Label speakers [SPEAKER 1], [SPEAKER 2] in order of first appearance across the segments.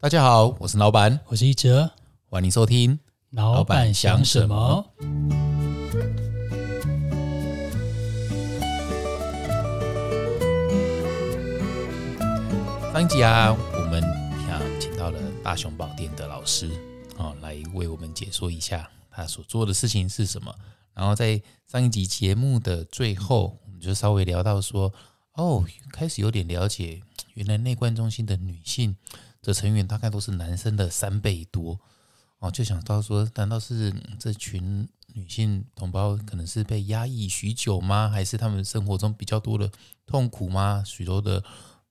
[SPEAKER 1] 大家好，我是老板，
[SPEAKER 2] 我是一哲，
[SPEAKER 1] 欢迎收听。
[SPEAKER 2] 老板想什么？
[SPEAKER 1] 上一集啊，我们啊请到了大雄宝殿的老师啊，来为我们解说一下他所做的事情是什么。然后在上一集节目的最后，我们就稍微聊到说，哦，开始有点了解，原来内观中心的女性的成员大概都是男生的三倍多。哦，就想到说，难道是这群女性同胞可能是被压抑许久吗？还是他们生活中比较多的痛苦吗？许多的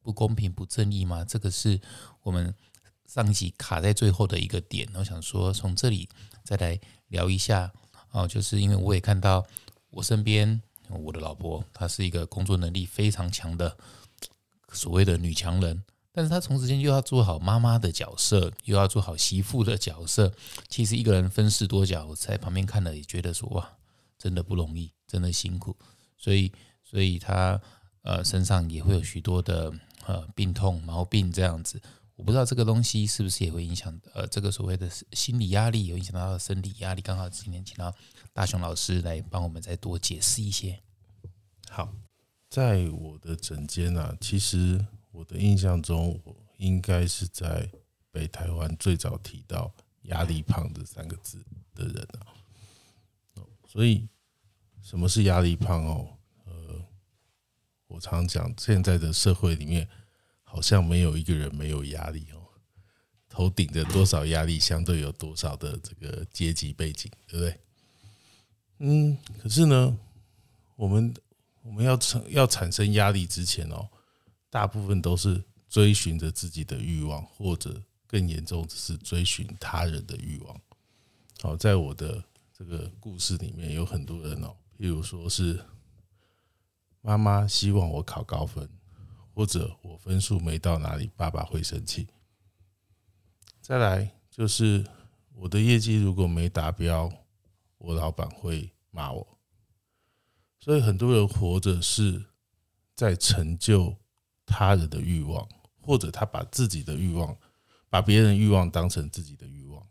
[SPEAKER 1] 不公平、不正义吗？这个是我们上集卡在最后的一个点。我想说，从这里再来聊一下哦，就是因为我也看到我身边我的老婆，她是一个工作能力非常强的所谓的女强人。但是他同时间又要做好妈妈的角色，又要做好媳妇的角色，其实一个人分饰多角，在旁边看了也觉得说哇，真的不容易，真的辛苦。所以，所以他呃身上也会有许多的呃病痛毛病这样子。我不知道这个东西是不是也会影响呃这个所谓的心理压力，有影响到生理压力。刚好今天请到大雄老师来帮我们再多解释一些。
[SPEAKER 3] 好，在我的诊间啊，其实。我的印象中，我应该是在北台湾最早提到“压力胖”这三个字的人啊。所以什么是压力胖哦？呃，我常讲，现在的社会里面好像没有一个人没有压力哦。头顶着多少压力，相对有多少的这个阶级背景，对不对？嗯，可是呢，我们我们要产要产生压力之前哦。大部分都是追寻着自己的欲望，或者更严重是追寻他人的欲望。好，在我的这个故事里面，有很多人哦，譬如说是妈妈希望我考高分，或者我分数没到哪里，爸爸会生气。再来就是我的业绩如果没达标，我老板会骂我。所以很多人活着是在成就。他人的欲望，或者他把自己的欲望，把别人欲望当成自己的欲望。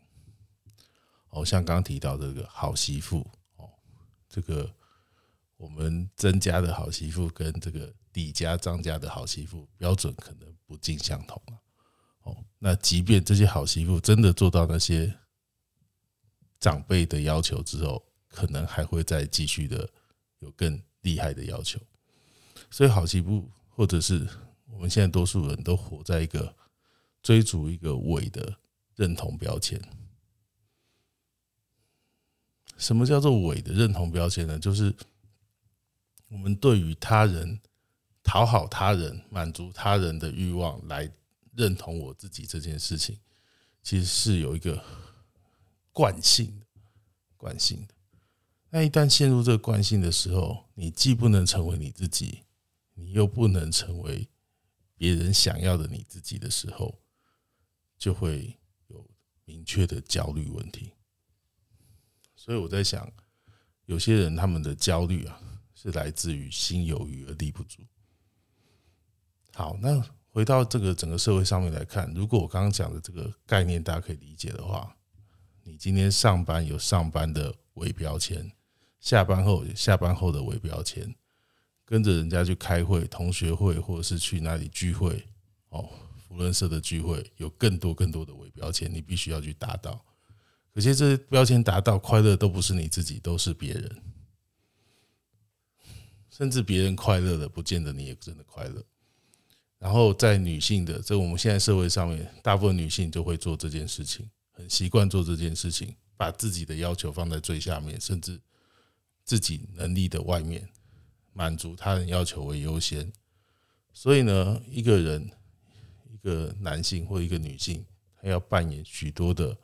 [SPEAKER 3] 哦，像刚提到这个好媳妇哦，这个我们曾家的好媳妇跟这个李家张家的好媳妇标准可能不尽相同啊。哦，那即便这些好媳妇真的做到那些长辈的要求之后，可能还会再继续的有更厉害的要求。所以好媳妇或者是。我们现在多数人都活在一个追逐一个伪的认同标签。什么叫做伪的认同标签呢？就是我们对于他人讨好他人、满足他人的欲望来认同我自己这件事情，其实是有一个惯性的惯性的。那一旦陷入这个惯性的时候，你既不能成为你自己，你又不能成为。别人想要的你自己的时候，就会有明确的焦虑问题。所以我在想，有些人他们的焦虑啊，是来自于心有余而力不足。好，那回到这个整个社会上面来看，如果我刚刚讲的这个概念大家可以理解的话，你今天上班有上班的伪标签，下班后下班后的伪标签。跟着人家去开会、同学会，或者是去哪里聚会，哦，福伦社的聚会，有更多更多的伪标签，你必须要去达到。可惜这些标签达到，快乐都不是你自己，都是别人。甚至别人快乐的，不见得你也真的快乐。然后在女性的，在我们现在社会上面，大部分女性就会做这件事情，很习惯做这件事情，把自己的要求放在最下面，甚至自己能力的外面。满足他人要求为优先，所以呢，一个人，一个男性或一个女性，他要扮演许多的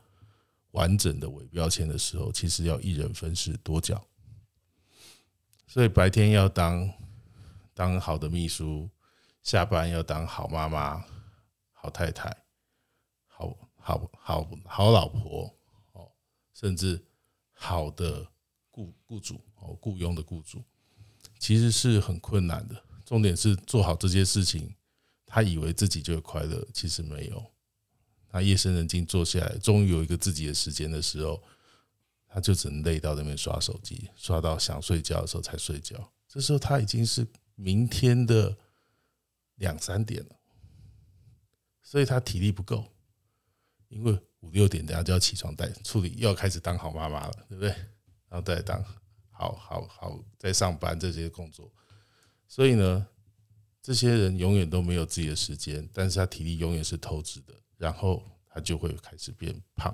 [SPEAKER 3] 完整的伪标签的时候，其实要一人分饰多角。所以白天要当当好的秘书，下班要当好妈妈、好太太、好好好好老婆哦，甚至好的雇雇主哦，雇佣的雇主。其实是很困难的。重点是做好这些事情，他以为自己就会快乐，其实没有。他夜深人静坐下来，终于有一个自己的时间的时候，他就只能累到那边刷手机，刷到想睡觉的时候才睡觉。这时候他已经是明天的两三点了，所以他体力不够，因为五六点等下就要起床带处理，又要开始当好妈妈了，对不对？然后再当好好好在上班这些工作，所以呢，这些人永远都没有自己的时间，但是他体力永远是透支的。然后他就会开始变胖，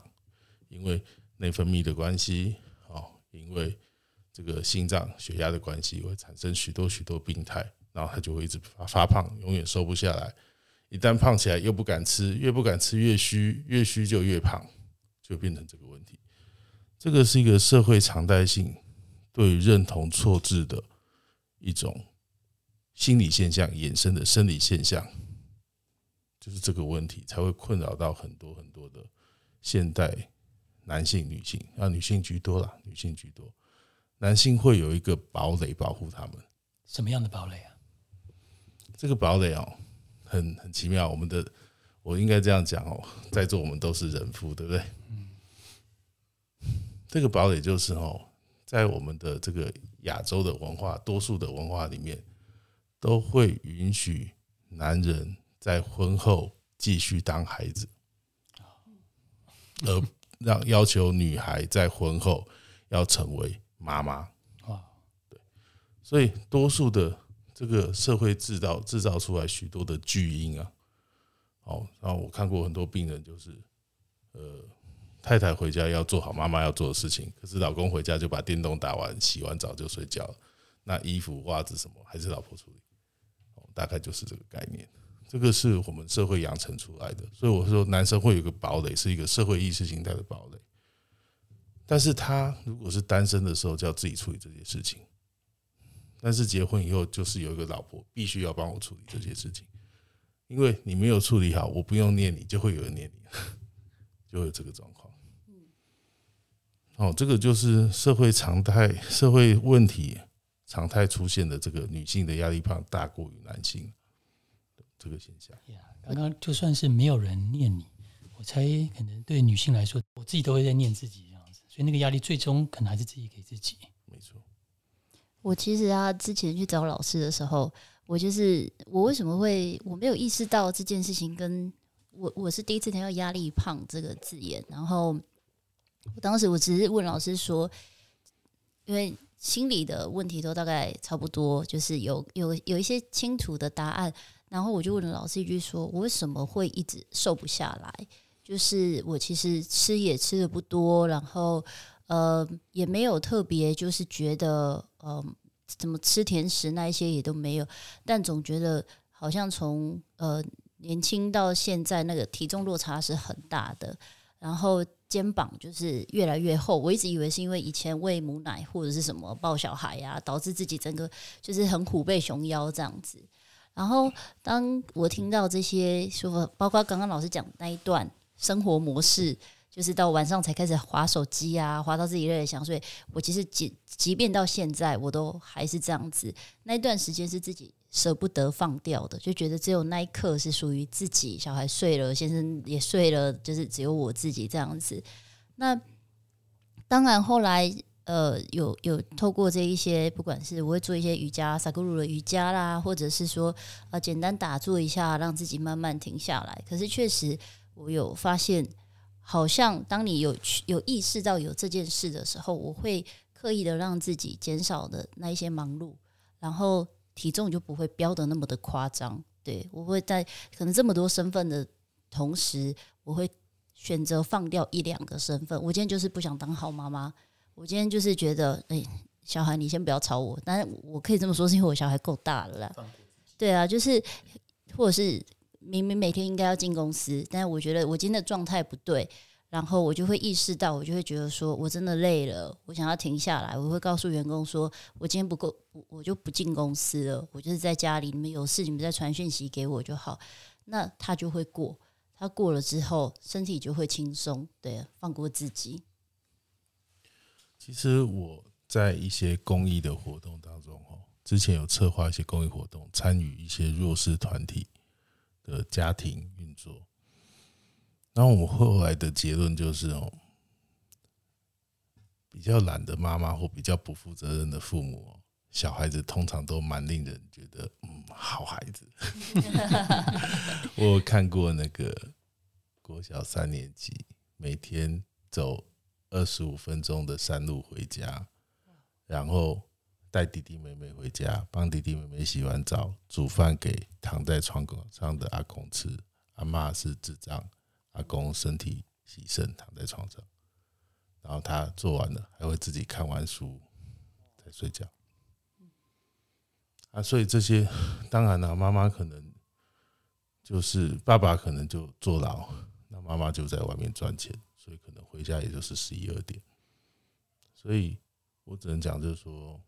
[SPEAKER 3] 因为内分泌的关系，哦，因为这个心脏血压的关系，会产生许多许多病态，然后他就会一直发发胖，永远瘦不下来。一旦胖起来，又不敢吃，越不敢吃越虚，越虚就越胖，就变成这个问题。这个是一个社会常态性对认同错置的一种心理现象衍生的生理现象。就是这个问题才会困扰到很多很多的现代男性、女性啊，女性居多啦，女性居多，男性会有一个堡垒保护他们。
[SPEAKER 2] 什么样的堡垒啊？
[SPEAKER 3] 这个堡垒哦，很很奇妙。我们的我应该这样讲哦，在座我们都是人夫，对不对？嗯。这个堡垒就是哦，在我们的这个亚洲的文化，多数的文化里面，都会允许男人。在婚后继续当孩子，而让要求女孩在婚后要成为妈妈。啊，对，所以多数的这个社会制造制造出来许多的巨婴啊。哦，然后我看过很多病人，就是呃，太太回家要做好妈妈要做的事情，可是老公回家就把电动打完，洗完澡就睡觉。那衣服袜子什么还是老婆处理。大概就是这个概念。这个是我们社会养成出来的，所以我说男生会有一个堡垒，是一个社会意识形态的堡垒。但是他如果是单身的时候，就要自己处理这些事情；但是结婚以后，就是有一个老婆必须要帮我处理这些事情，因为你没有处理好，我不用念你，就会有人念你，就会有这个状况。哦，这个就是社会常态、社会问题常态出现的这个女性的压力胖大过于男性。这个现象
[SPEAKER 2] 呀，刚刚就算是没有人念你，我猜可能对女性来说，我自己都会在念自己这样子，所以那个压力最终可能还是自己给自己。
[SPEAKER 3] 没错，
[SPEAKER 4] 我其实啊，之前去找老师的时候，我就是我为什么会我没有意识到这件事情，跟我我是第一次听到“压力胖”这个字眼，然后我当时我只是问老师说，因为心理的问题都大概差不多，就是有有有一些清楚的答案。然后我就问老师一句：说我为什么会一直瘦不下来？就是我其实吃也吃的不多，然后呃也没有特别就是觉得呃怎么吃甜食那一些也都没有，但总觉得好像从呃年轻到现在那个体重落差是很大的，然后肩膀就是越来越厚。我一直以为是因为以前喂母奶或者是什么抱小孩呀，导致自己整个就是很虎背熊腰这样子。然后，当我听到这些说，包括刚刚老师讲那一段生活模式，就是到晚上才开始划手机啊，划到自己累得想睡。我其实即即便到现在，我都还是这样子。那一段时间是自己舍不得放掉的，就觉得只有那一刻是属于自己。小孩睡了，先生也睡了，就是只有我自己这样子。那当然后来。呃，有有透过这一些，不管是我会做一些瑜伽，萨古鲁的瑜伽啦，或者是说呃简单打坐一下，让自己慢慢停下来。可是确实，我有发现，好像当你有有意识到有这件事的时候，我会刻意的让自己减少的那一些忙碌，然后体重就不会飙的那么的夸张。对我会在可能这么多身份的同时，我会选择放掉一两个身份。我今天就是不想当好妈妈。我今天就是觉得，哎，小孩，你先不要吵我。但是我可以这么说，是因为我小孩够大了啦。对啊，就是或者是明明每天应该要进公司，但是我觉得我今天的状态不对，然后我就会意识到，我就会觉得说我真的累了，我想要停下来。我会告诉员工说，我今天不够，我就不进公司了。我就是在家里，你们有事你们再传讯息给我就好。那他就会过，他过了之后，身体就会轻松，对，放过自己。
[SPEAKER 3] 其实我在一些公益的活动当中，哦，之前有策划一些公益活动，参与一些弱势团体的家庭运作。然后我们后来的结论就是哦，比较懒的妈妈或比较不负责任的父母哦，小孩子通常都蛮令人觉得嗯好孩子。我看过那个国小三年级每天走二十五分钟的山路回家，然后带弟弟妹妹回家，帮弟弟妹妹洗完澡，煮饭给躺在床上的阿公吃。阿妈是智障，阿公身体牺牲躺在床上，然后他做完了还会自己看完书再睡觉。啊，所以这些当然了，妈妈可能就是爸爸可能就坐牢，那妈妈就在外面赚钱，所以可能回家也就是十一二点。所以我只能讲，就是说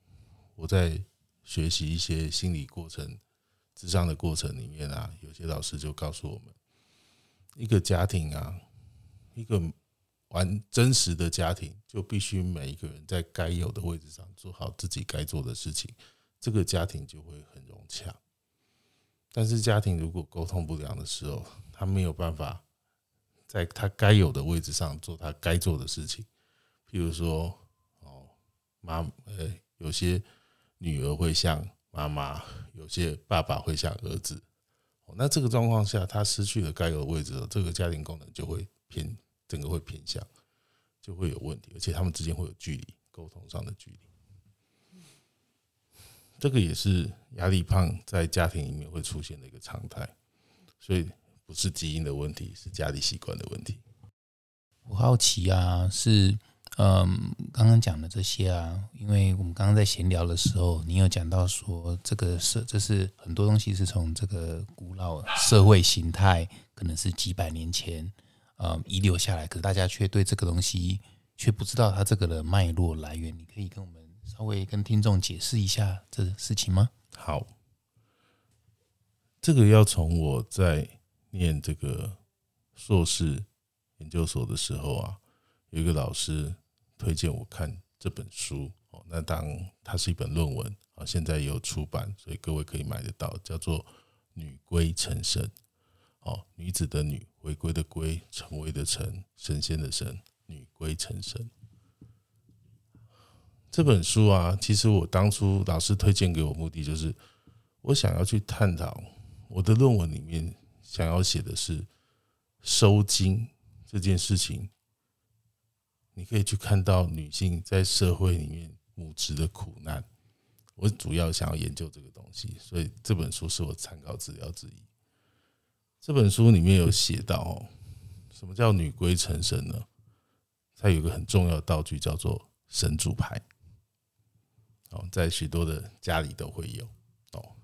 [SPEAKER 3] 我在学习一些心理过程、智商的过程里面啊，有些老师就告诉我们，一个家庭啊，一个完真实的家庭，就必须每一个人在该有的位置上做好自己该做的事情。这个家庭就会很融洽。但是家庭如果沟通不良的时候，他没有办法在他该有的位置上做他该做的事情。譬如说，哦，妈，呃，有些女儿会像妈妈，有些爸爸会像儿子。那这个状况下，他失去了该有的位置，这个家庭功能就会偏，整个会偏向，就会有问题，而且他们之间会有距离，沟通上的距离。这个也是压力胖在家庭里面会出现的一个常态，所以不是基因的问题，是家里习惯的问题。
[SPEAKER 1] 我好奇啊，是嗯，刚刚讲的这些啊，因为我们刚刚在闲聊的时候，你有讲到说，这个是这是很多东西是从这个古老社会形态，可能是几百年前呃遗留下来，可是大家却对这个东西却不知道它这个的脉络来源。你可以跟我们。稍微跟听众解释一下这事情吗？
[SPEAKER 3] 好，这个要从我在念这个硕士研究所的时候啊，有一个老师推荐我看这本书哦。那当它是一本论文啊，现在有出版，所以各位可以买得到，叫做《女归成神》哦，女子的女，回归的归，成为的成，神仙的神，女归成神。这本书啊，其实我当初老师推荐给我，目的就是我想要去探讨我的论文里面想要写的是收精这件事情。你可以去看到女性在社会里面母职的苦难。我主要想要研究这个东西，所以这本书是我参考资料之一。这本书里面有写到，什么叫女归成神呢？它有一个很重要的道具叫做神主牌。哦，在许多的家里都会有哦，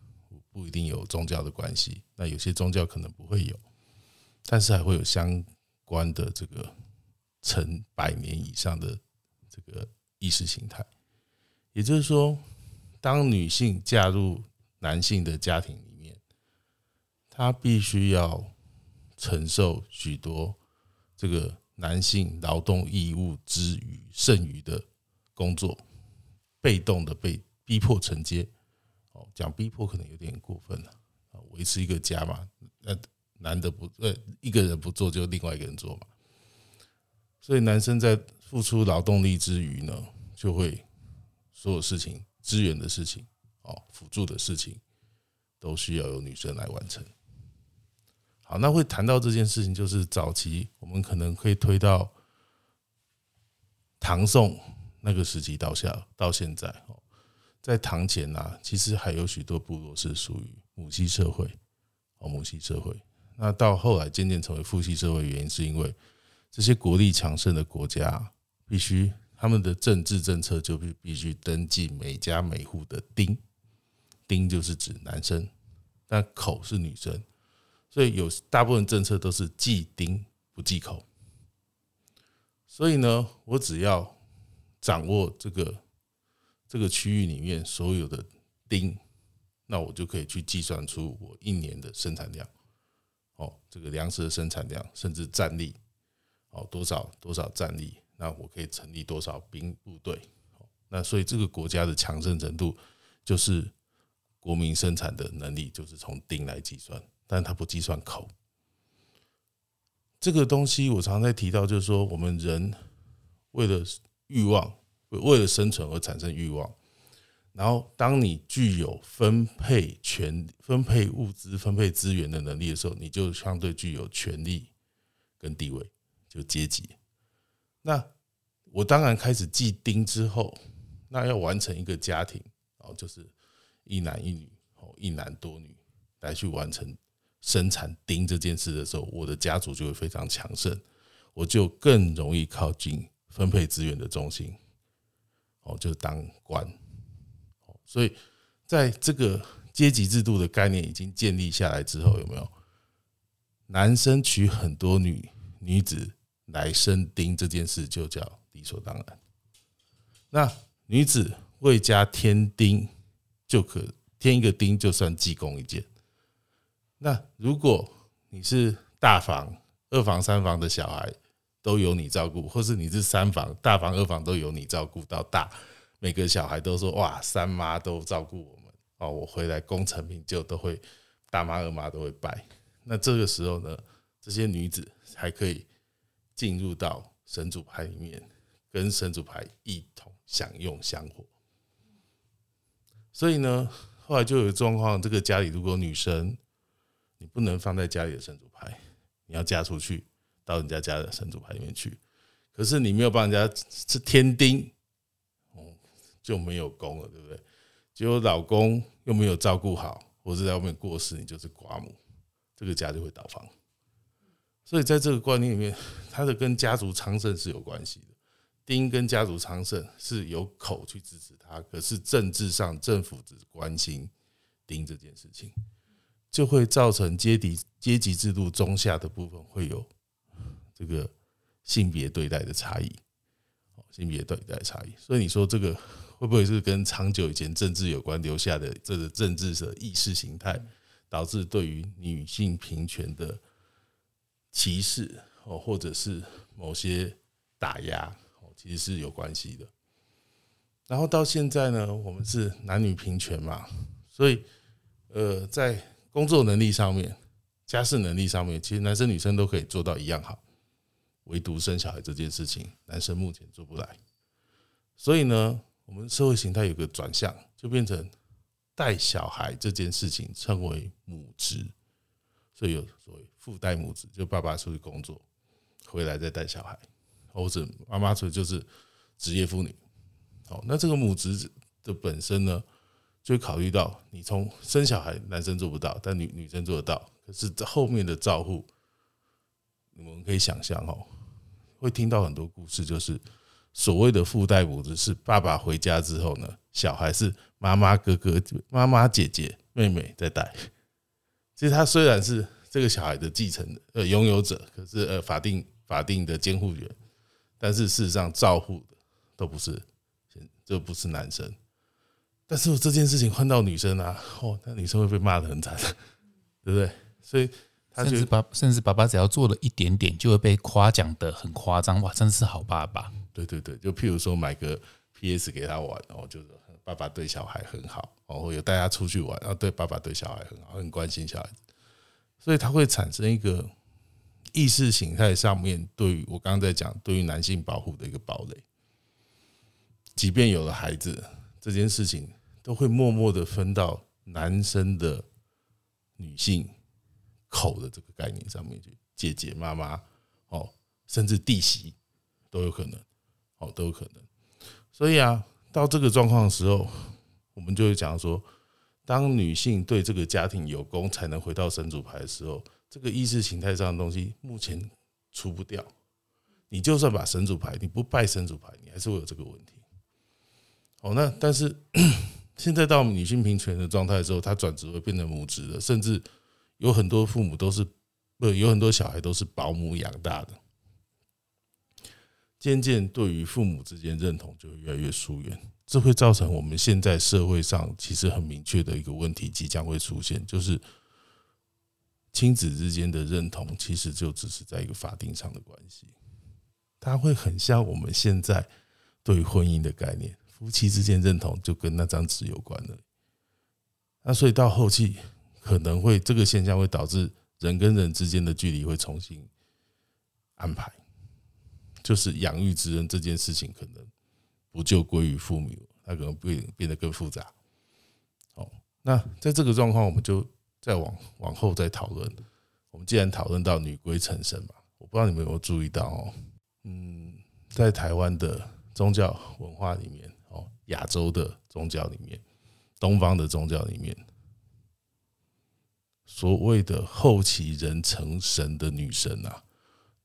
[SPEAKER 3] 不一定有宗教的关系。那有些宗教可能不会有，但是还会有相关的这个成百年以上的这个意识形态。也就是说，当女性嫁入男性的家庭里面，她必须要承受许多这个男性劳动义务之余剩余的工作。被动的被逼迫承接，哦，讲逼迫可能有点过分了啊，维持一个家嘛，那男的不呃一个人不做就另外一个人做嘛，所以男生在付出劳动力之余呢，就会所有事情支援的事情哦，辅助的事情都需要由女生来完成。好，那会谈到这件事情，就是早期我们可能可以推到唐宋。那个时期到下到现在哦，在唐前呐，其实还有许多部落是属于母系社会哦，母系社会。那到后来渐渐成为父系社会，原因是因为这些国力强盛的国家必须他们的政治政策就必必须登记每家每户的丁，丁就是指男生，但口是女生，所以有大部分政策都是忌丁不忌口。所以呢，我只要。掌握这个这个区域里面所有的丁，那我就可以去计算出我一年的生产量，哦，这个粮食的生产量，甚至战力，哦，多少多少战力，那我可以成立多少兵部队，那所以这个国家的强盛程度，就是国民生产的能力，就是从丁来计算，但它不计算口。这个东西我常在提到，就是说我们人为了欲望，为了生存而产生欲望。然后，当你具有分配权、分配物资、分配资源的能力的时候，你就相对具有权利跟地位，就阶级。那我当然开始记丁之后，那要完成一个家庭，哦，就是一男一女，哦，一男多女来去完成生产丁这件事的时候，我的家族就会非常强盛，我就更容易靠近分配资源的中心，哦，就当官。所以，在这个阶级制度的概念已经建立下来之后，有没有男生娶很多女女子来生丁这件事就叫理所当然？那女子为家添丁就可添一个丁，就算记功一件。那如果你是大房、二房、三房的小孩都由你照顾，或是你是三房、大房、二房都由你照顾到大。每个小孩都说：“哇，三妈都照顾我们哦，我回来功成名就都会大妈二妈都会拜。”那这个时候呢，这些女子还可以进入到神主牌里面，跟神主牌一同享用香火。所以呢，后来就有状况：这个家里如果女生，你不能放在家里的神主牌，你要嫁出去到人家家的神主牌里面去。可是你没有帮人家是天丁。哦就没有功了，对不对？结果老公又没有照顾好，或者在外面过世，你就是寡母，这个家就会倒房。所以在这个观念里面，它的跟家族昌盛是有关系的。丁跟家族昌盛是有口去支持他，可是政治上政府只关心丁这件事情，就会造成阶级阶级制度中下的部分会有这个性别对待的差异，性别对待差异。所以你说这个。会不会是跟长久以前政治有关留下的这个政治的意识形态，导致对于女性平权的歧视哦，或者是某些打压哦，其实是有关系的。然后到现在呢，我们是男女平权嘛，所以呃，在工作能力上面、家事能力上面，其实男生女生都可以做到一样好，唯独生小孩这件事情，男生目前做不来。所以呢。我们社会形态有个转向，就变成带小孩这件事情称为母职，所以有所谓父带母子，就爸爸出去工作，回来再带小孩，或者妈妈出去就是职业妇女。好，那这个母子的本身呢，就考虑到你从生小孩，男生做不到，但女女生做得到。可是这后面的照护，我们可以想象哦，会听到很多故事，就是。所谓的父带母子是爸爸回家之后呢，小孩是妈妈、哥哥、妈妈、姐姐、妹妹在带。其实他虽然是这个小孩的继承的呃拥有者，可是呃法定法定的监护人，但是事实上照护的都不是，这不是男生。但是这件事情换到女生啊，哦，那女生会被骂的很惨，对不对？所以。
[SPEAKER 1] 甚至爸，甚至爸爸只要做了一点点，就会被夸奖的很夸张哇！真是好爸爸。
[SPEAKER 3] 对对对，就譬如说买个 PS 给他玩，然后就是爸爸对小孩很好，然后有带他出去玩，然后对爸爸对小孩很好，很关心小孩子，所以他会产生一个意识形态上面对于我刚刚在讲对于男性保护的一个堡垒。即便有了孩子，这件事情都会默默的分到男生的女性。口的这个概念上面去，姐姐、妈妈，哦，甚至弟媳都有可能，哦，都有可能。所以啊，到这个状况的时候，我们就会讲说，当女性对这个家庭有功，才能回到神主牌的时候，这个意识形态上的东西目前除不掉。你就算把神主牌，你不拜神主牌，你还是会有这个问题。哦，那但是 现在到女性平权的状态之后，它转职会变成母职了，甚至。有很多父母都是，不有很多小孩都是保姆养大的，渐渐对于父母之间认同就越来越疏远，这会造成我们现在社会上其实很明确的一个问题即将会出现，就是亲子之间的认同其实就只是在一个法定上的关系，它会很像我们现在对于婚姻的概念，夫妻之间认同就跟那张纸有关了，那所以到后期。可能会这个现象会导致人跟人之间的距离会重新安排，就是养育之恩这件事情可能不就归于父母，它可能变变得更复杂。哦，那在这个状况，我们就再往往后再讨论。我们既然讨论到女归成神嘛，我不知道你们有没有注意到哦，嗯，在台湾的宗教文化里面，哦，亚洲的宗教里面，东方的宗教里面，所谓的后期人成神的女神啊，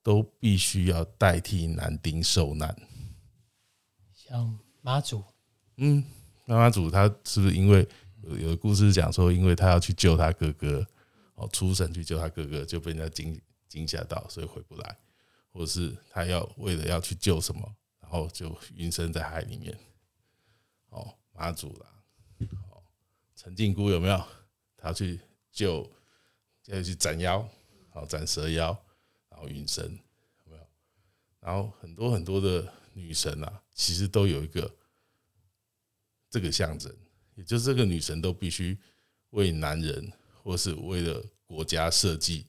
[SPEAKER 3] 都必须要代替男丁受难。
[SPEAKER 2] 像妈祖，
[SPEAKER 3] 嗯，妈妈祖他是不是因为有有个故事讲说，因为他要去救他哥哥，哦，出神去救他哥哥，就被人家惊惊吓到，所以回不来，或者是他要为了要去救什么，然后就晕身在海里面。哦，妈祖啦，哦，陈靖姑有没有？他要去救，要去斩妖，好斩蛇妖，然后晕身，有没有？然后很多很多的女神啊，其实都有一个这个象征，也就是这个女神都必须为男人或是为了国家设计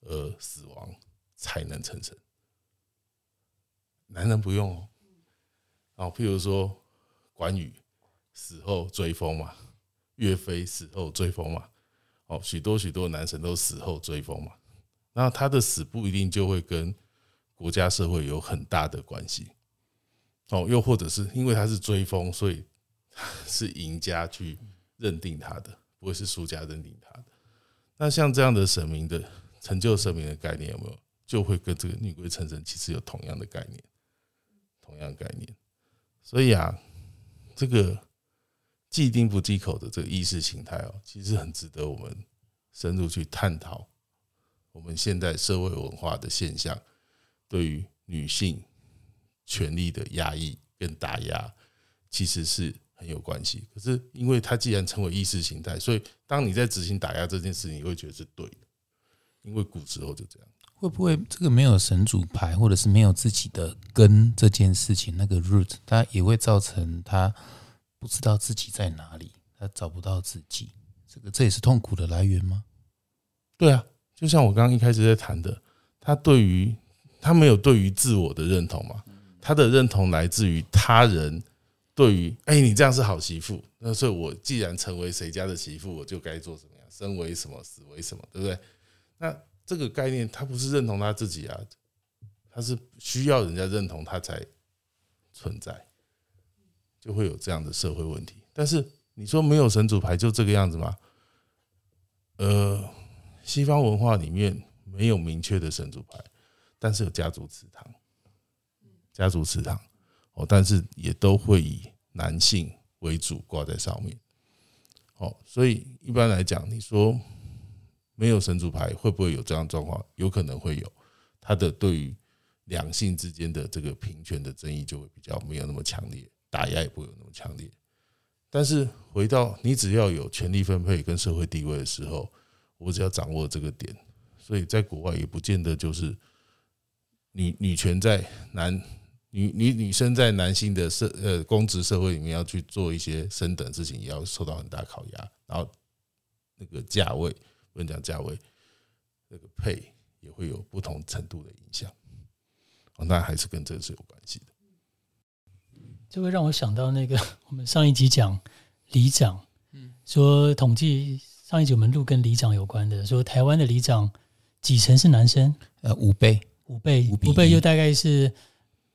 [SPEAKER 3] 而死亡才能成神，男人不用哦。哦，譬如说关羽死后追封嘛，岳飞死后追封嘛，哦，许多许多男神都死后追封嘛，那他的死不一定就会跟国家社会有很大的关系。哦，又或者是因为他是追风，所以 是赢家去认定他的，不会是输家认定他的。那像这样的神明的成就神明的概念有没有，就会跟这个女鬼成神其实有同样的概念，同样概念。所以啊，这个既定不忌口的这个意识形态哦，其实很值得我们深入去探讨。我们现代社会文化的现象对于女性权利的压抑跟打压，其实是很有关系。可是，因为它既然成为意识形态，所以当你在执行打压这件事，你会觉得是对的，因为古时候就这样。
[SPEAKER 1] 会不会这个没有神主牌，或者是没有自己的根这件事情，那个 root，它也会造成他不知道自己在哪里，他找不到自己，这个这也是痛苦的来源吗？
[SPEAKER 3] 对啊，就像我刚刚一开始在谈的，他对于他没有对于自我的认同嘛，他的认同来自于他人对于哎、你这样是好媳妇，那所以我既然成为谁家的媳妇，我就该做什么样，生为什么，死为什么，对不对？那这个概念，他不是认同他自己啊，他是需要人家认同他才存在，就会有这样的社会问题。但是你说没有神主牌就这个样子吗？呃，西方文化里面没有明确的神主牌，但是有家族祠堂，家族祠堂哦，但是也都会以男性为主挂在上面。哦，所以一般来讲，你说没有神主牌会不会有这样状况？有可能会有，他的对于两性之间的这个平权的争议就会比较没有那么强烈，打压也不会有那么强烈。但是回到你只要有权力分配跟社会地位的时候，我只要掌握这个点，所以在国外也不见得就是女女权在男女女女生在男性的社呃公职社会里面要去做一些升等事情，也要受到很大考压，然后那个价位不能讲价位，那个配也会有不同程度的影响。哦，那还是跟这个是有关系的。
[SPEAKER 2] 这会让我想到那个 我们上一集讲里长，嗯，说统计上一集我们录跟里长有关的，说台湾的里长几成是男生，
[SPEAKER 1] 呃，五倍，
[SPEAKER 2] 五倍，
[SPEAKER 1] 五
[SPEAKER 2] 五倍就大概是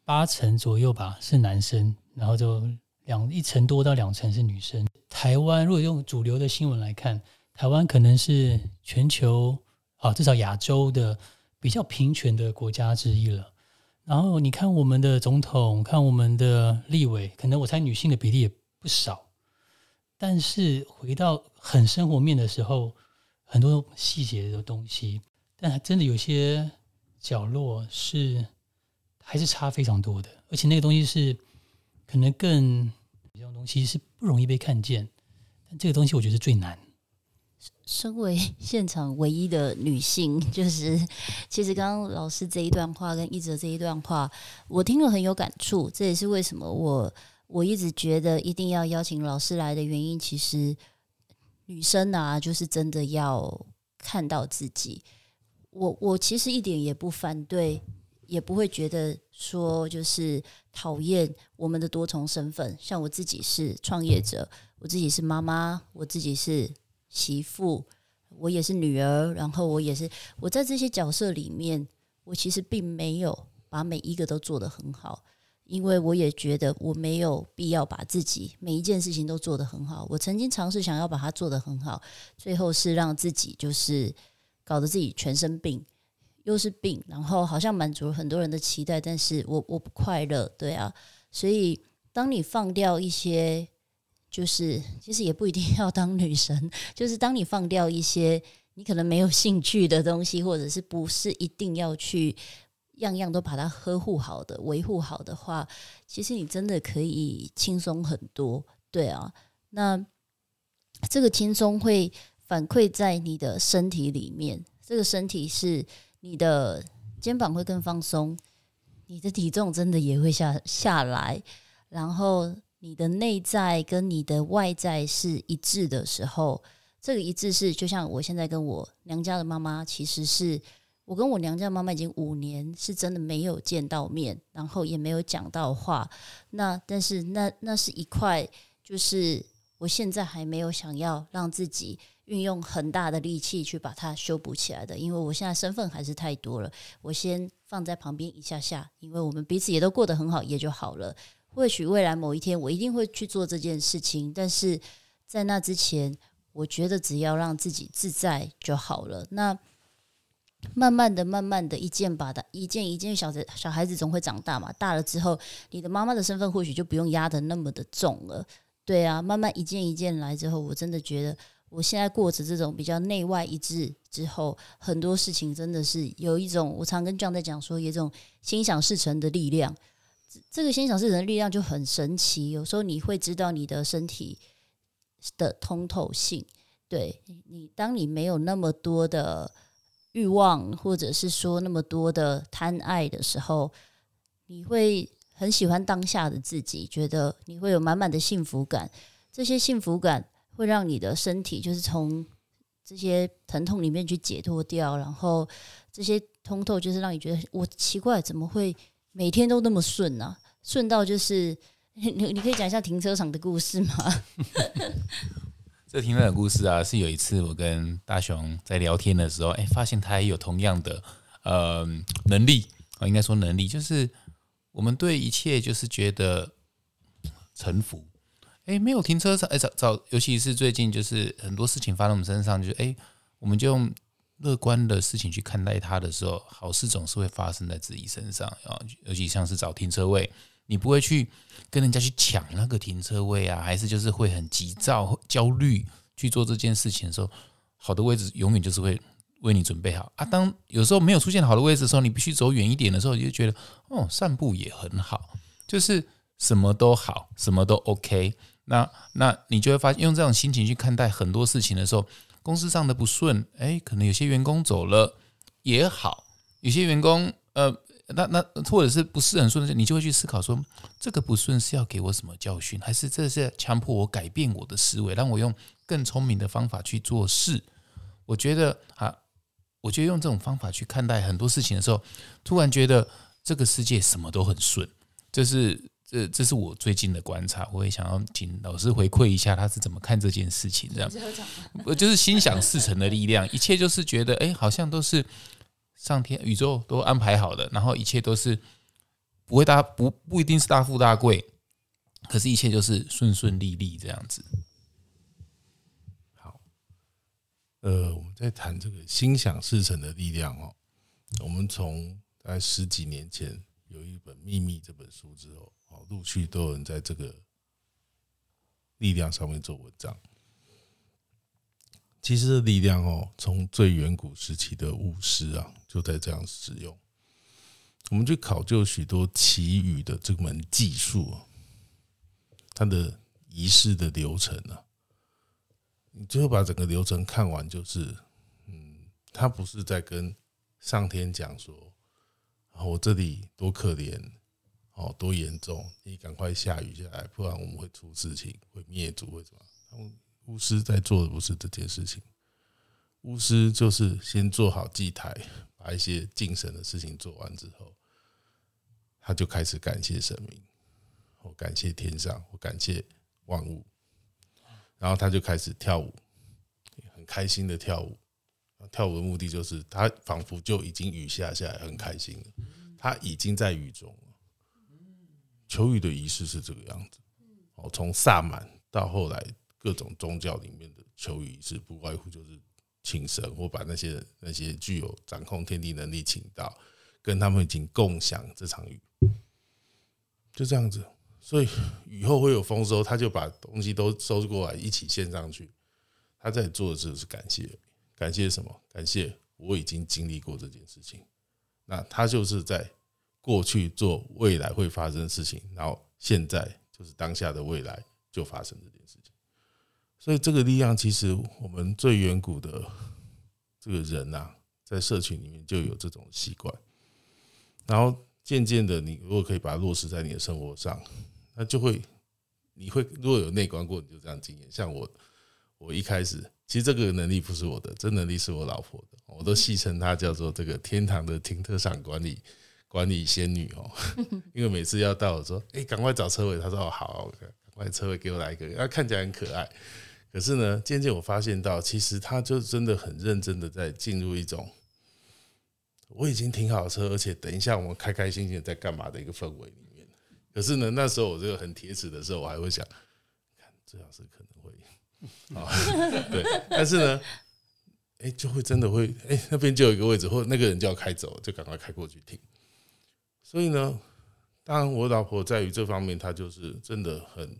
[SPEAKER 2] 八成左右吧，是男生，然后就两一成多到两成是女生。台湾如果用主流的新闻来看，台湾可能是全球啊，至少亚洲的比较平权的国家之一了。然后你看我们的总统，看我们的立委，可能我猜女性的比例也不少。但是回到很生活面的时候，很多细节的东西，但还真的有些角落是还是差非常多的，而且那个东西是可能更这种东西是不容易被看见，但这个东西我觉得是最难。
[SPEAKER 4] 身为现场唯一的女性，就是其实刚刚老师这一段话跟一哲这一段话，我听了很有感触。这也是为什么我我一直觉得一定要邀请老师来的原因。其实女生啊，就是真的要看到自己。我我其实一点也不反对，也不会觉得说就是讨厌我们的多重身份。像我自己是创业者，我自己是妈妈，我自己是媳妇，我也是女儿，然后我也是我在这些角色里面，我其实并没有把每一个都做得很好。因为我也觉得我没有必要把自己每一件事情都做得很好。我曾经尝试想要把它做得很好，最后是让自己就是搞得自己全身病，又是病，然后好像满足了很多人的期待，但是我我不快乐，对啊。所以当你放掉一些，就是其实也不一定要当女神，就是当你放掉一些你可能没有兴趣的东西，或者是不是一定要去。样样都把它呵护好的、维护好的话，其实你真的可以轻松很多。对啊，那这个轻松会反馈在你的身体里面，这个身体是你的肩膀会更放松，你的体重真的也会下下来，然后你的内在跟你的外在是一致的时候，这个一致是就像我现在跟我娘家的妈妈其实是。我跟我娘家妈妈已经五年，是真的没有见到面，然后也没有讲到话。那但是那那是一块，就是我现在还没有想要让自己运用很大的力气去把它修补起来的，因为我现在身份还是太多了。我先放在旁边一下下，因为我们彼此也都过得很好，也就好了。或许未来某一天，我一定会去做这件事情，但是在那之前，我觉得只要让自己自在就好了。那。慢慢的、慢慢的，一件把的，一件一件，小的小孩子总会长大嘛。大了之后，你的妈妈的身份或许就不用压的那么的重了。对啊，慢慢一件一件来之后，我真的觉得，我现在过着这种比较内外一致之后，很多事情真的是有一种，我常跟 John 在讲说，有一种心想事成的力量。这个心想事成的力量就很神奇，有时候你会知道你的身体的通透性。对你，当你没有那么多的。欲望，或者是说那么多的贪爱的时候，你会很喜欢当下的自己，觉得你会有满满的幸福感。这些幸福感会让你的身体就是从这些疼痛里面去解脱掉，然后这些通透就是让你觉得我奇怪，怎么会每天都那么顺呢？顺到就是你你可以讲一下停车场的故事吗？
[SPEAKER 1] 这停车的故事啊，是有一次我跟大雄在聊天的时候，哎，发现他也有同样的呃能力啊，应该说能力，就是我们对一切就是觉得臣服。哎，没有停车场，哎，找找，尤其是最近，就是很多事情发生我们身上，就哎，我们就用乐观的事情去看待它的时候，好事总是会发生在自己身上啊，尤其像是找停车位。你不会去跟人家去抢那个停车位啊，还是就是会很急躁、焦虑去做这件事情的时候，好的位置永远就是会为你准备好啊。当有时候没有出现好的位置的时候，你必须走远一点的时候，你就觉得哦，散步也很好，就是什么都好，什么都 OK。那那你就会发现，用这种心情去看待很多事情的时候，公司上的不顺，哎，可能有些员工走了也好，有些员工呃。那那或者是不是很顺的，你就会去思考说，这个不顺是要给我什么教训，还是这是强迫我改变我的思维，让我用更聪明的方法去做事？我觉得啊，我觉得用这种方法去看待很多事情的时候，突然觉得这个世界什么都很顺。这是这这是我最近的观察，我也想要请老师回馈一下，他是怎么看这件事情？这样，我就是心想事成的力量，一切就是觉得，哎，好像都是。上天宇宙都安排好的，然后一切都是不会大不不一定是大富大贵，可是，一切就是顺顺利利这样子。
[SPEAKER 3] 好，呃，我们在谈这个心想事成的力量哦。我们从在十几年前有一本《秘密》这本书之后，哦，陆续都有人在这个力量上面做文章。其实力量哦，从最远古时期的巫师啊，就在这样使用。我们去考究许多祈雨的这门技术，它的仪式的流程啊，你最后把整个流程看完，就是，嗯，他不是在跟上天讲说，我这里多可怜，哦，多严重，你赶快下雨下来，不然我们会出事情，会灭族，会什么？巫师在做的不是这件事情，巫师就是先做好祭台，把一些敬神的事情做完之后，他就开始感谢神明，我感谢天上，我感谢万物，然后他就开始跳舞，很开心的跳舞。跳舞的目的就是他仿佛就已经雨下下来，很开心了，他已经在雨中了。求雨的仪式是这个样子，哦，从萨满到后来各种宗教里面的求雨仪式，不外乎就是请神或把那些那些具有掌控天地能力请到，跟他们已经共享这场雨，就这样子。所以雨后会有丰收，他就把东西都收过来一起献上去。他在做的就是感谢，感谢什么？感谢我已经经历过这件事情。那他就是在。过去做未来会发生的事情，然后现在就是当下的未来就发生这件事，所以这个力量其实我们最远古的这个人呐，在社群里面就有这种习惯，然后渐渐的，你如果可以把它落实在你的生活上，那就会你会如果有内观过，你就这样经验。像我，我一开始其实这个能力不是我的，这能力是我老婆的，我都戏称她叫做这个天堂的停车场管理。管理仙女哦，因为每次要到我说，哎，赶快找车位。她说哦好，赶快车位给我来一个，那看起来很可爱。可是呢，渐渐我发现到，其实他就真的很认真的在进入一种，我已经停好车，而且等一下我们开开心心在干嘛的一个氛围里面。可是呢，那时候我这个很铁齿的时候，我还会想，看这样是可能会 啊，对。但是呢，哎，就会真的会，哎，那边就有一个位置，或那个人就要开走，就赶快开过去停。所以呢，当然我老婆在于这方面，她就是真的很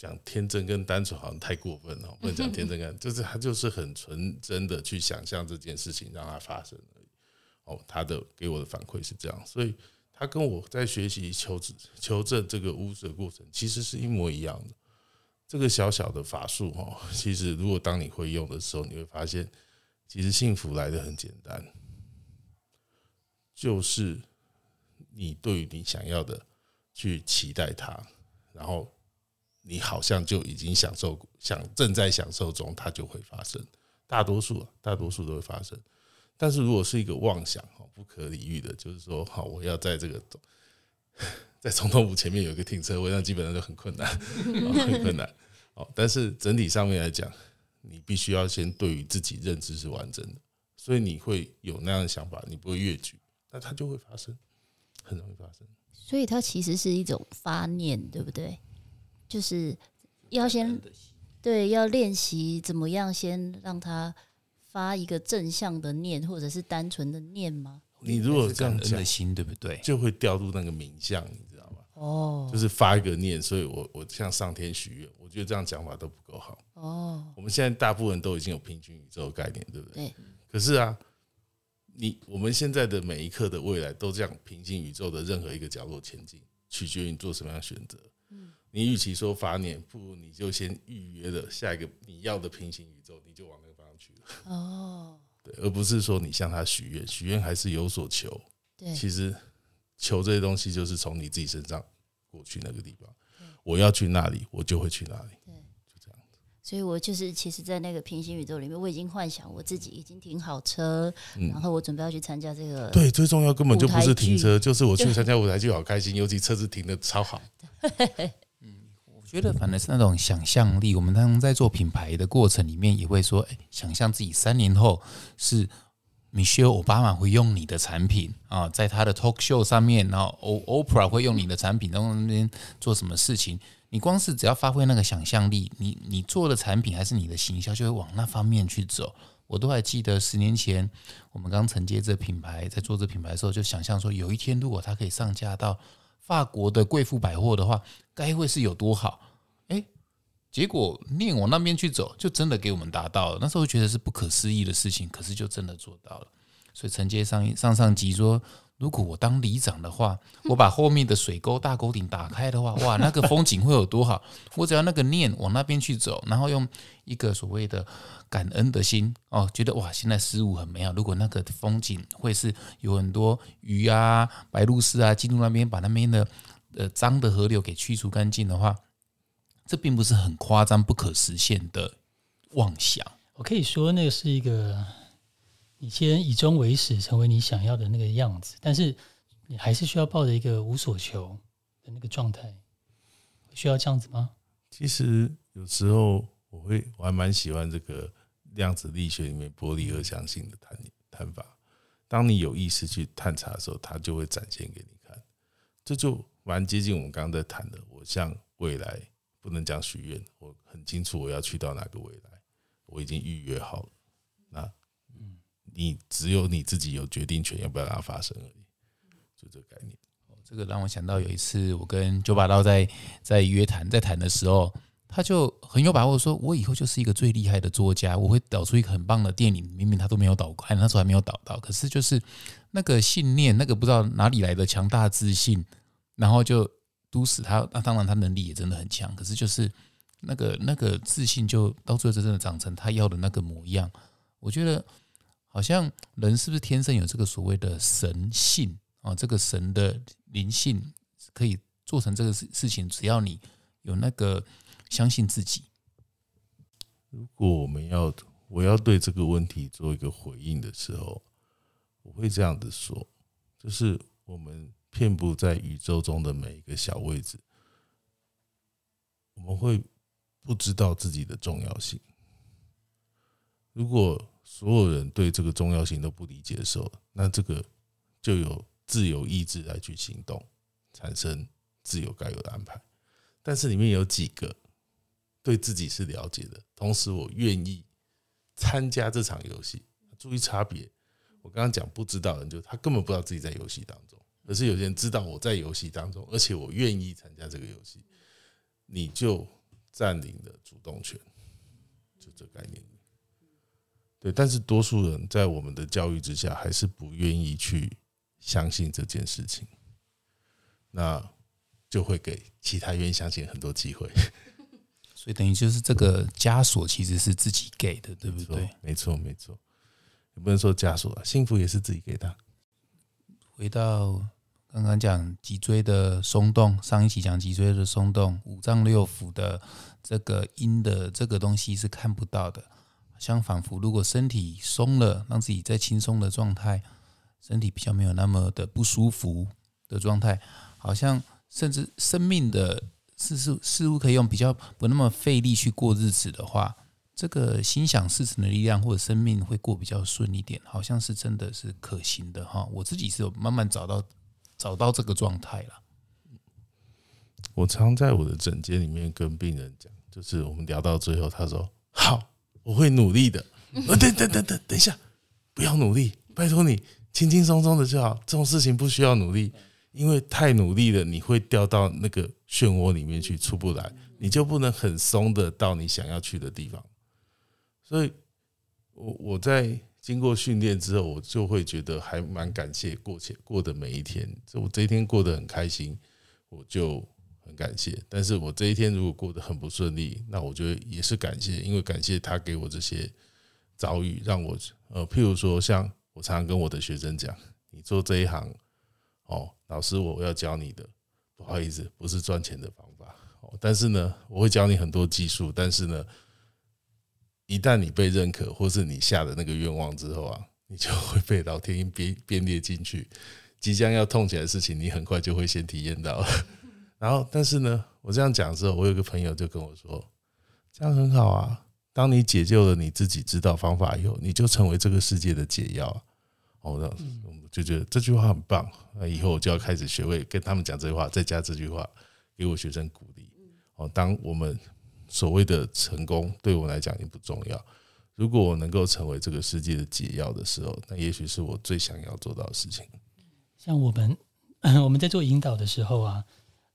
[SPEAKER 3] 讲天真跟单纯，好像太过分了。不能讲天真跟，就是他就是很纯真的去想象这件事情让它发生而已。哦，他的给我的反馈是这样，所以他跟我在学习求证求证这个巫师的过程，其实是一模一样的。这个小小的法术哈，其实如果当你会用的时候，你会发现，其实幸福来的很简单。就是你对于你想要的去期待它，然后你好像就已经享受，想正在享受中，它就会发生。大多数，大多数都会发生。但是如果是一个妄想哦，不可理喻的，就是说，好，我要在这个 在总统府前面有一个停车位，那基本上就很困难，很困难。哦，但是整体上面来讲，你必须要先对于自己认知是完整的，所以你会有那样的想法，你不会越矩。那它就会发生，很容易发生。
[SPEAKER 4] 所以它其实是一种发念，对不对？就是要先对，要练习怎么样先让他发一个正向的念，或者是单纯的念吗？
[SPEAKER 3] 你如果这样讲，
[SPEAKER 1] 心对不对？
[SPEAKER 3] 就会掉入那个冥想，你知道吗？
[SPEAKER 4] 哦，
[SPEAKER 3] 就是发一个念，所以我我向上天许愿，我觉得这样讲法都不够好。
[SPEAKER 4] 哦，
[SPEAKER 3] 我们现在大部分都已经有平均宇宙概念，对不
[SPEAKER 4] 对？
[SPEAKER 3] 对。可是啊。你我们现在的每一刻的未来都这样平行宇宙的任何一个角落前进，取决于你做什么样的选择。嗯，你与其说罚年，不如你就先预约了下一个你要的平行宇宙，你就往那个方向去了。
[SPEAKER 4] 哦，
[SPEAKER 3] 对，而不是说你向他许愿，许愿还是有所求。
[SPEAKER 4] 对，
[SPEAKER 3] 其实求这些东西就是从你自己身上过去那个地方，我要去那里，我就会去那里。
[SPEAKER 4] 对，就这样所以我就是，其实，在那个平行宇宙里面，我已经幻想我自己已经停好车，然后我准备要去参加这个。
[SPEAKER 3] 对，最重要根本就不是停车，就是我去参加舞台剧，好开心，尤其车子停的超好。
[SPEAKER 1] 觉得反而是那种想象力。我们当在做品牌的过程里面，也会说，哎，想象自己三年后是 Michelle Obama 会用你的产品啊，在他的 talk show 上面，然后 O Oprah 会用你的产品，然后那边做什么事情。你光是只要发挥那个想象力，你你做的产品还是你的行销就会往那方面去走。我都还记得十年前我们刚承接这品牌，在做这品牌的时候，就想象说有一天如果它可以上架到法国的贵妇百货的话，该会是有多好？诶，结果念往那边去走，就真的给我们达到了。那时候觉得是不可思议的事情，可是就真的做到了。所以承接上上上级说。如果我当里长的话，我把后面的水沟大沟顶打开的话，哇，那个风景会有多好！我只要那个念往那边去走，然后用一个所谓的感恩的心哦，觉得哇，现在事物很美好。如果那个风景会是有很多鱼啊、白鹭鸶啊进入那边，把那边的呃脏的河流给去除干净的话，这并不是很夸张、不可实现的妄想。
[SPEAKER 2] 我可以说那个是一个，你先以终为始，成为你想要的那个样子，但是你还是需要抱着一个无所求的那个状态，需要这样子吗？
[SPEAKER 3] 其实有时候我会我还蛮喜欢这个量子力学里面玻璃二象性的谈谈法。当你有意识去探查的时候，它就会展现给你看。这就蛮接近我们刚刚在谈的。我向未来不能讲许愿，我很清楚我要去到哪个未来，我已经预约好了。那，你只有你自己有决定权，要不要让它发生而已。就这个概念。
[SPEAKER 1] 这个让我想到有一次我跟九把刀在在约谈在谈的时候，他就很有把握说，我以后就是一个最厉害的作家，我会导出一个很棒的电影。明明他都没有导，看那时候还没有导到，可是就是那个信念，那个不知道哪里来的强大自信，然后就都死他。那当然他能力也真的很强，可是就是那个那个自信，就到最后真的长成他要的那个模样。我觉得好像人是不是天生有这个所谓的神性啊？这个神的。灵性可以做成这个事事情，只要你有那个相信自己。
[SPEAKER 3] 如果我们要我要对这个问题做一个回应的时候，我会这样子说：，就是我们遍布在宇宙中的每一个小位置，我们会不知道自己的重要性。如果所有人对这个重要性都不理解的时候，那这个就有。自由意志来去行动，产生自由该有的安排。但是里面有几个对自己是了解的，同时我愿意参加这场游戏。注意差别，我刚刚讲不知道人，就他根本不知道自己在游戏当中，可是有些人知道我在游戏当中，而且我愿意参加这个游戏，你就占领了主动权，就这概念。对，但是多数人在我们的教育之下，还是不愿意去。相信这件事情，那就会给其他愿意相信很多机会。
[SPEAKER 1] 所以等于就是这个枷锁其实是自己给的，对不对？
[SPEAKER 3] 没错，没错。也不能说枷锁，啊幸福也是自己给的。
[SPEAKER 1] 回到刚刚讲脊椎的松动，上一期讲脊椎的松动，五脏六腑的这个阴的这个东西是看不到的，像仿佛如果身体松了，让自己在轻松的状态。身体比较没有那么的不舒服的状态，好像甚至生命的事事事物可以用比较不那么费力去过日子的话，这个心想事成的力量或者生命会过比较顺一点，好像是真的是可行的哈。我自己是有慢慢找到找到这个状态了。
[SPEAKER 3] 我常在我的诊间里面跟病人讲，就是我们聊到最后，他说：“好，我会努力的。”等等等等等一下，不要努力，拜托你。轻轻松松的就好，这种事情不需要努力，因为太努力了，你会掉到那个漩涡里面去，出不来。你就不能很松的到你想要去的地方。所以，我我在经过训练之后，我就会觉得还蛮感谢过前过的每一天。我这一天过得很开心，我就很感谢。但是我这一天如果过得很不顺利，那我觉得也是感谢，因为感谢他给我这些遭遇，让我呃，譬如说像。我常常跟我的学生讲：“你做这一行，哦，老师，我要教你的，不好意思，不是赚钱的方法。但是呢，我会教你很多技术。但是呢，一旦你被认可，或是你下的那个愿望之后啊，你就会被老天爷编编列进去。即将要痛起来的事情，你很快就会先体验到。然后，但是呢，我这样讲之后，我有个朋友就跟我说：这样很好啊。”当你解救了你自己，知道方法以后，你就成为这个世界的解药。哦，那我们就觉得这句话很棒。那以后我就要开始学会跟他们讲这句话，再加这句话，给我学生鼓励。哦，当我们所谓的成功对我来讲也不重要。如果我能够成为这个世界的解药的时候，那也许是我最想要做到的事情。
[SPEAKER 2] 像我们 我们在做引导的时候啊，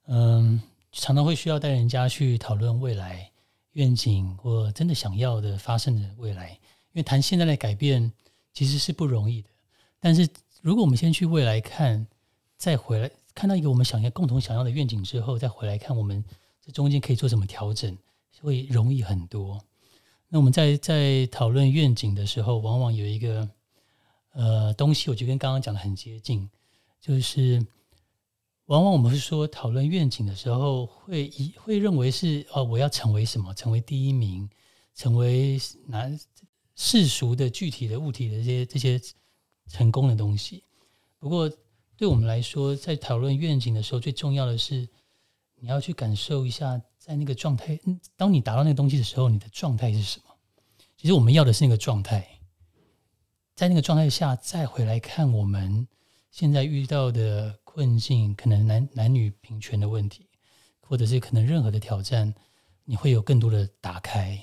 [SPEAKER 2] 嗯，常常会需要带人家去讨论未来。愿景或真的想要的发生的未来，因为谈现在的改变其实是不容易的。但是如果我们先去未来看，再回来看到一个我们想要共同想要的愿景之后，再回来看我们这中间可以做什么调整，会容易很多。那我们在在讨论愿景的时候，往往有一个呃东西，我觉得跟刚刚讲的很接近，就是。往往我们是说讨论愿景的时候，会以会认为是哦，我要成为什么？成为第一名，成为哪世俗的具体的物体的这些这些成功的东西。不过，对我们来说，在讨论愿景的时候，最重要的是你要去感受一下，在那个状态，当你达到那个东西的时候，你的状态是什么？其实我们要的是那个状态，在那个状态下再回来看我们现在遇到的困境，可能男男女平权的问题，或者是可能任何的挑战，你会有更多的打开，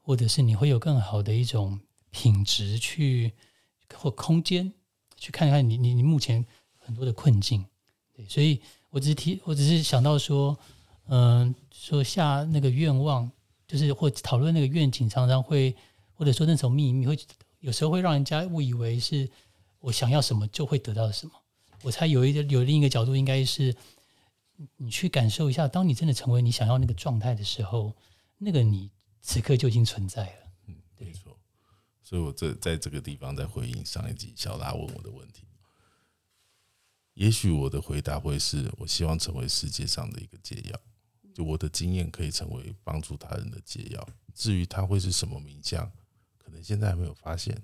[SPEAKER 2] 或者是你会有更好的一种品质去或空间去看看你你你目前很多的困境。对，所以我只是提，我只是想到说，嗯、说下那个愿望，就是或讨论那个愿景，常常会或者说那种秘密，会有时候会让人家误以为是我想要什么就会得到什么。我猜有一个有另一个角度，应该是你去感受一下，当你真的成为你想要那个状态的时候，那个你此刻就已经存在了。
[SPEAKER 3] 所以我这在这个地方在回应上一集小拉问我的问题。也许我的回答会是我希望成为世界上的一个解药，就我的经验可以成为帮助他人的解药。至于他会是什么名相，可能现在还没有发现，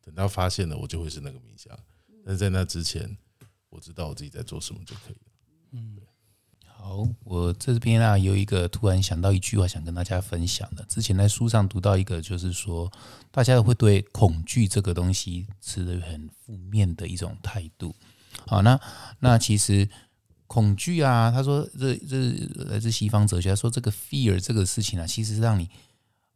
[SPEAKER 3] 等到发现了，我就会是那个名相。但是在那之前，我知道我自己在做什么就可以了。
[SPEAKER 1] 好，我这边啊有一个突然想到一句话，想跟大家分享的。之前在书上读到一个，就是说大家会对恐惧这个东西持很负面的一种态度。好，那那其实恐惧啊，他说这这来自西方哲学，他说这个 fear 这个事情啊，其实是让你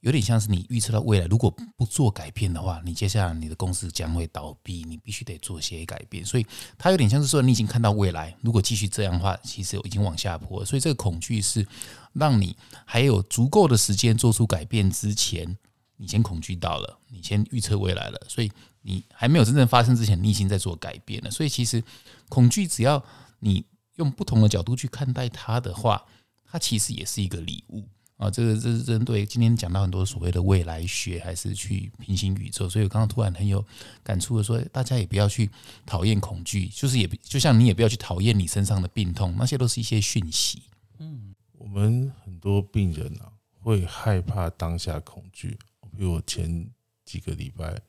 [SPEAKER 1] 有点像是你预测到未来，如果不做改变的话，你接下来你的公司将会倒闭，你必须得做些改变。所以它有点像是说，你已经看到未来，如果继续这样的话，其实已经往下坡。所以这个恐惧是让你还有足够的时间做出改变之前，你先恐惧到了，你先预测未来了，所以你还没有真正发生之前，你已经在做改变了。所以其实恐惧，只要你用不同的角度去看待它的话，它其实也是一个礼物。啊，这个这是针对今天讲到很多所谓的未来学，还是去平行宇宙，所以我刚刚突然很有感触的说，大家也不要去讨厌恐惧，就是也就像你也不要去讨厌你身上的病痛，那些都是一些讯息。
[SPEAKER 3] 嗯我们很多病人啊，会害怕当下恐惧。比如我前几个礼拜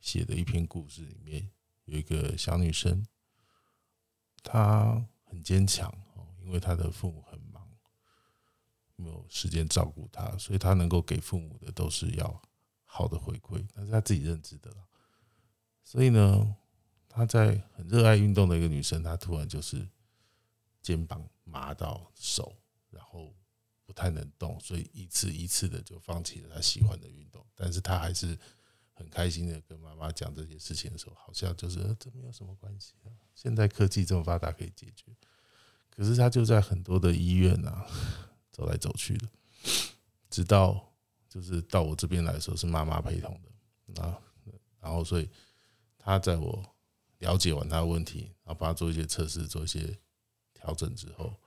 [SPEAKER 3] 写的一篇故事里面，有一个小女生，她很坚强哦，因为她的父母，没有时间照顾她，所以她能够给父母的都是要好的回馈，那是她自己认知的啦。所以呢，她在很热爱运动的一个女生，她突然就是肩膀麻到手，然后不太能动，所以一次一次的就放弃了她喜欢的运动。但是她还是很开心的跟妈妈讲这些事情的时候，好像就是、呃、这没有什么关系啊，现在科技这么发达可以解决。可是她就在很多的医院啊走来走去的，直到就是到我这边来的时候是妈妈陪同的。啊，然后所以她在我了解完她的问题，然后帮她做一些测试，做一些调整之后，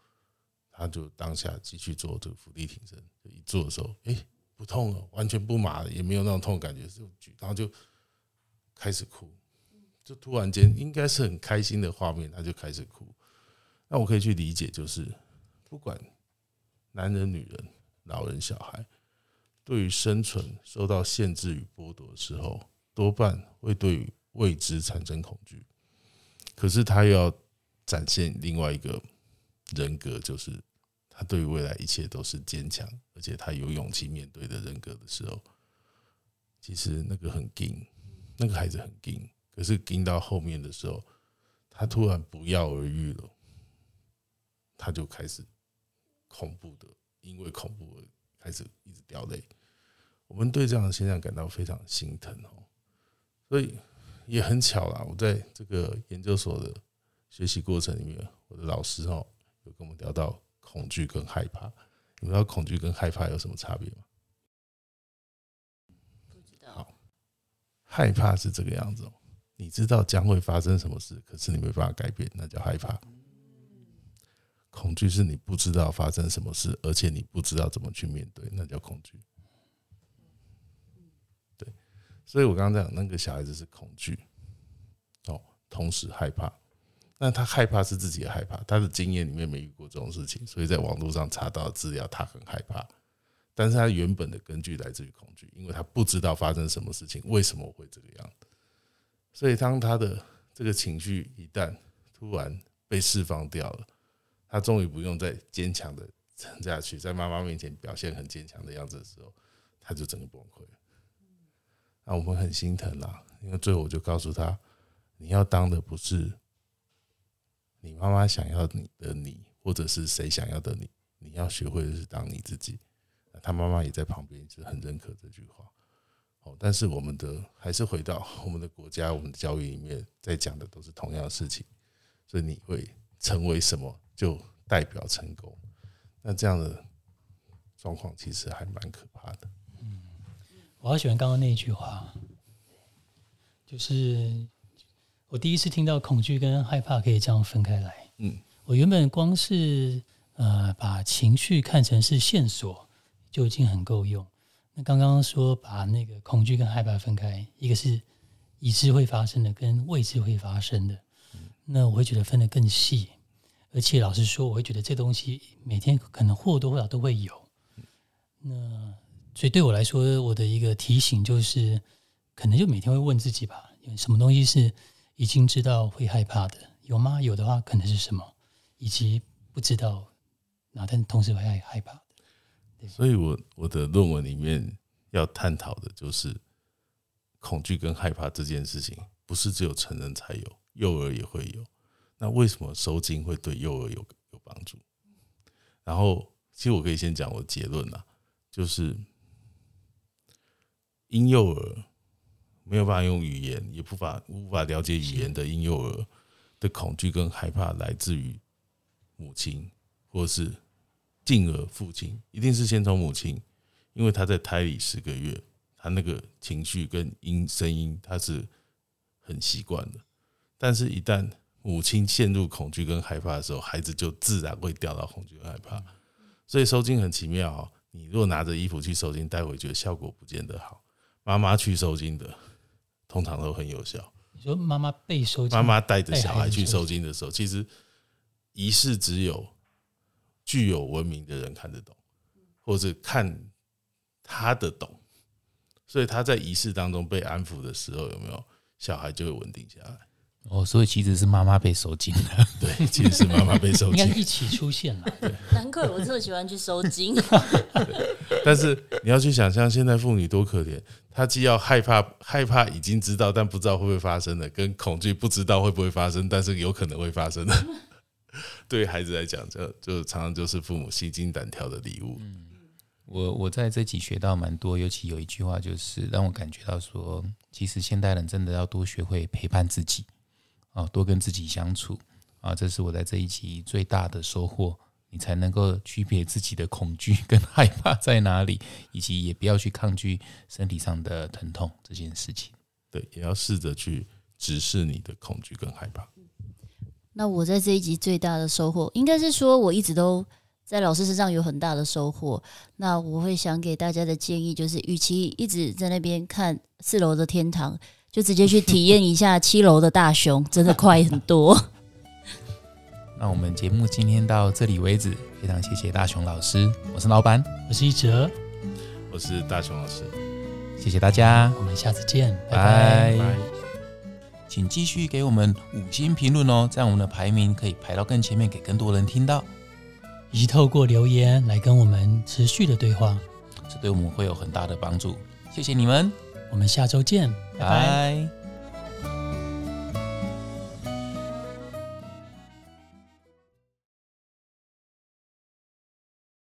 [SPEAKER 3] 他就当下继续做这个伏地挺身，一做的时候，哎、不痛了，完全不麻了，也没有那种痛感觉，就举，然后就开始哭，就突然间应该是很开心的画面，他就开始哭。那我可以去理解，就是不管男人、女人、老人、小孩，对于生存受到限制与剥夺的时候，多半会对于未知产生恐惧。可是他又要展现另外一个人格，就是他对于未来一切都是坚强，而且他有勇气面对的人格的时候，其实那个很硬，那个孩子很硬。可是硬到后面的时候，他突然不药而愈了，他就开始恐怖的，因为恐怖而开始一直掉泪。我们对这样的现象感到非常心疼哦，所以也很巧啦。我在这个研究所的学习过程里面，我的老师哦有跟我们聊到恐惧跟害怕。你们知道恐惧跟害怕有什么差别吗？
[SPEAKER 4] 不知道。
[SPEAKER 3] 害怕是这个样子哦，你知道将会发生什么事，可是你没办法改变，那叫害怕。恐惧是你不知道发生什么事，而且你不知道怎么去面对，那叫恐惧。对，所以我刚刚讲那个小孩子是恐惧，哦，同时害怕。那他害怕是自己的害怕，他的经验里面没遇过这种事情，所以在网络上查到资料，他很害怕。但是他原本的根据来自于恐惧，因为他不知道发生什么事情，为什么会这个样子。所以当他的这个情绪一旦突然被释放掉了，他终于不用再坚强的撑下去，在妈妈面前表现很坚强的样子的时候，他就整个崩溃了。那我们很心疼啦，因为最后我就告诉他，你要当的不是你妈妈想要你的你，或者是谁想要的你，你要学会的是当你自己。他妈妈也在旁边，是很认可这句话。哦，但是我们的还是回到我们的国家，我们的教育里面在讲的都是同样的事情，所以你会成为什么就代表成功。那这样的状况其实还蛮可怕的。
[SPEAKER 2] 嗯我好喜欢刚刚那一句话，就是我第一次听到恐惧跟害怕可以这样分开来。
[SPEAKER 3] 嗯，
[SPEAKER 2] 我原本光是呃把情绪看成是线索就已经很够用。那刚刚说把那个恐惧跟害怕分开，一个是已知会发生的，跟未知会发生的。那我会觉得分得更细，而且老实说，我会觉得这东西每天可能或多或少都会有。那所以对我来说，我的一个提醒就是，可能就每天会问自己吧，有什么东西是已经知道会害怕的，有吗？有的话，可能是什么，以及不知道，那但同时会害害怕的。
[SPEAKER 3] 所以我我的论文里面要探讨的就是恐惧跟害怕这件事情，不是只有成人才有，幼儿也会有。那为什么收精会对幼儿有有帮助？然后，其实我可以先讲我的结论啦，就是婴幼儿没有办法用语言，也无法无法了解语言的婴幼儿的恐惧跟害怕来自于母亲，或是进而父亲，一定是先从母亲，因为他在胎里十个月，他那个情绪跟音声音他是很习惯的，但是一旦母亲陷入恐惧跟害怕的时候，孩子就自然会掉到恐惧跟害怕。所以收精很奇妙哦，你若拿着衣服去收精带回去，效果不见得好。妈妈去收精的，通常都很有效。
[SPEAKER 2] 你说妈妈被收紧，
[SPEAKER 3] 妈妈带着小
[SPEAKER 2] 孩
[SPEAKER 3] 去
[SPEAKER 2] 收
[SPEAKER 3] 收精的时候，其实仪式只有具有文明的人看得懂，或者看他的懂，所以他在仪式当中被安抚的时候，有没有小孩就会稳定下来？
[SPEAKER 1] 哦，所以其实是妈妈被收紧了。
[SPEAKER 3] 对，其实是妈妈被收精
[SPEAKER 2] 应该，一起出现了。
[SPEAKER 4] 难怪我特喜欢去收金。
[SPEAKER 3] 但是你要去想象，现在妇女多可怜，她既要害怕，害怕已经知道但不知道会不会发生的，跟恐惧不知道会不会发生，但是有可能会发生的。对于孩子来讲，这就常常就是父母心惊胆跳的礼物。
[SPEAKER 1] 我我在这集学到蛮多，尤其有一句话就是让我感觉到说，其实现代人真的要多学会陪伴自己，啊，多跟自己相处啊，这是我在这一集最大的收获。你才能够区别自己的恐惧跟害怕在哪里，以及也不要去抗拒身体上的疼痛这件事情。
[SPEAKER 3] 对，也要试着去直视你的恐惧跟害怕。
[SPEAKER 4] 那我在这一集最大的收获，应该是说我一直都在老师身上有很大的收获。那我会想给大家的建议就是，与其一直在那边看四楼的天堂，就直接去体验一下七楼的大熊，真的快很多。
[SPEAKER 1] 那我们节目今天到这里为止，非常谢谢大熊老师，我是老板，
[SPEAKER 2] 我是一哲，
[SPEAKER 3] 我是大熊老师，
[SPEAKER 1] 谢谢大家，
[SPEAKER 2] 我们下次见，拜
[SPEAKER 1] 拜
[SPEAKER 2] 拜。
[SPEAKER 3] 拜。
[SPEAKER 1] 请继续给我们五星评论哦，这样我们的排名可以排到更前面，给更多人听到，
[SPEAKER 2] 以及透过留言来跟我们持续的对话。
[SPEAKER 1] 这对我们会有很大的帮助。谢谢你们，
[SPEAKER 2] 我们下周见，拜
[SPEAKER 1] 拜。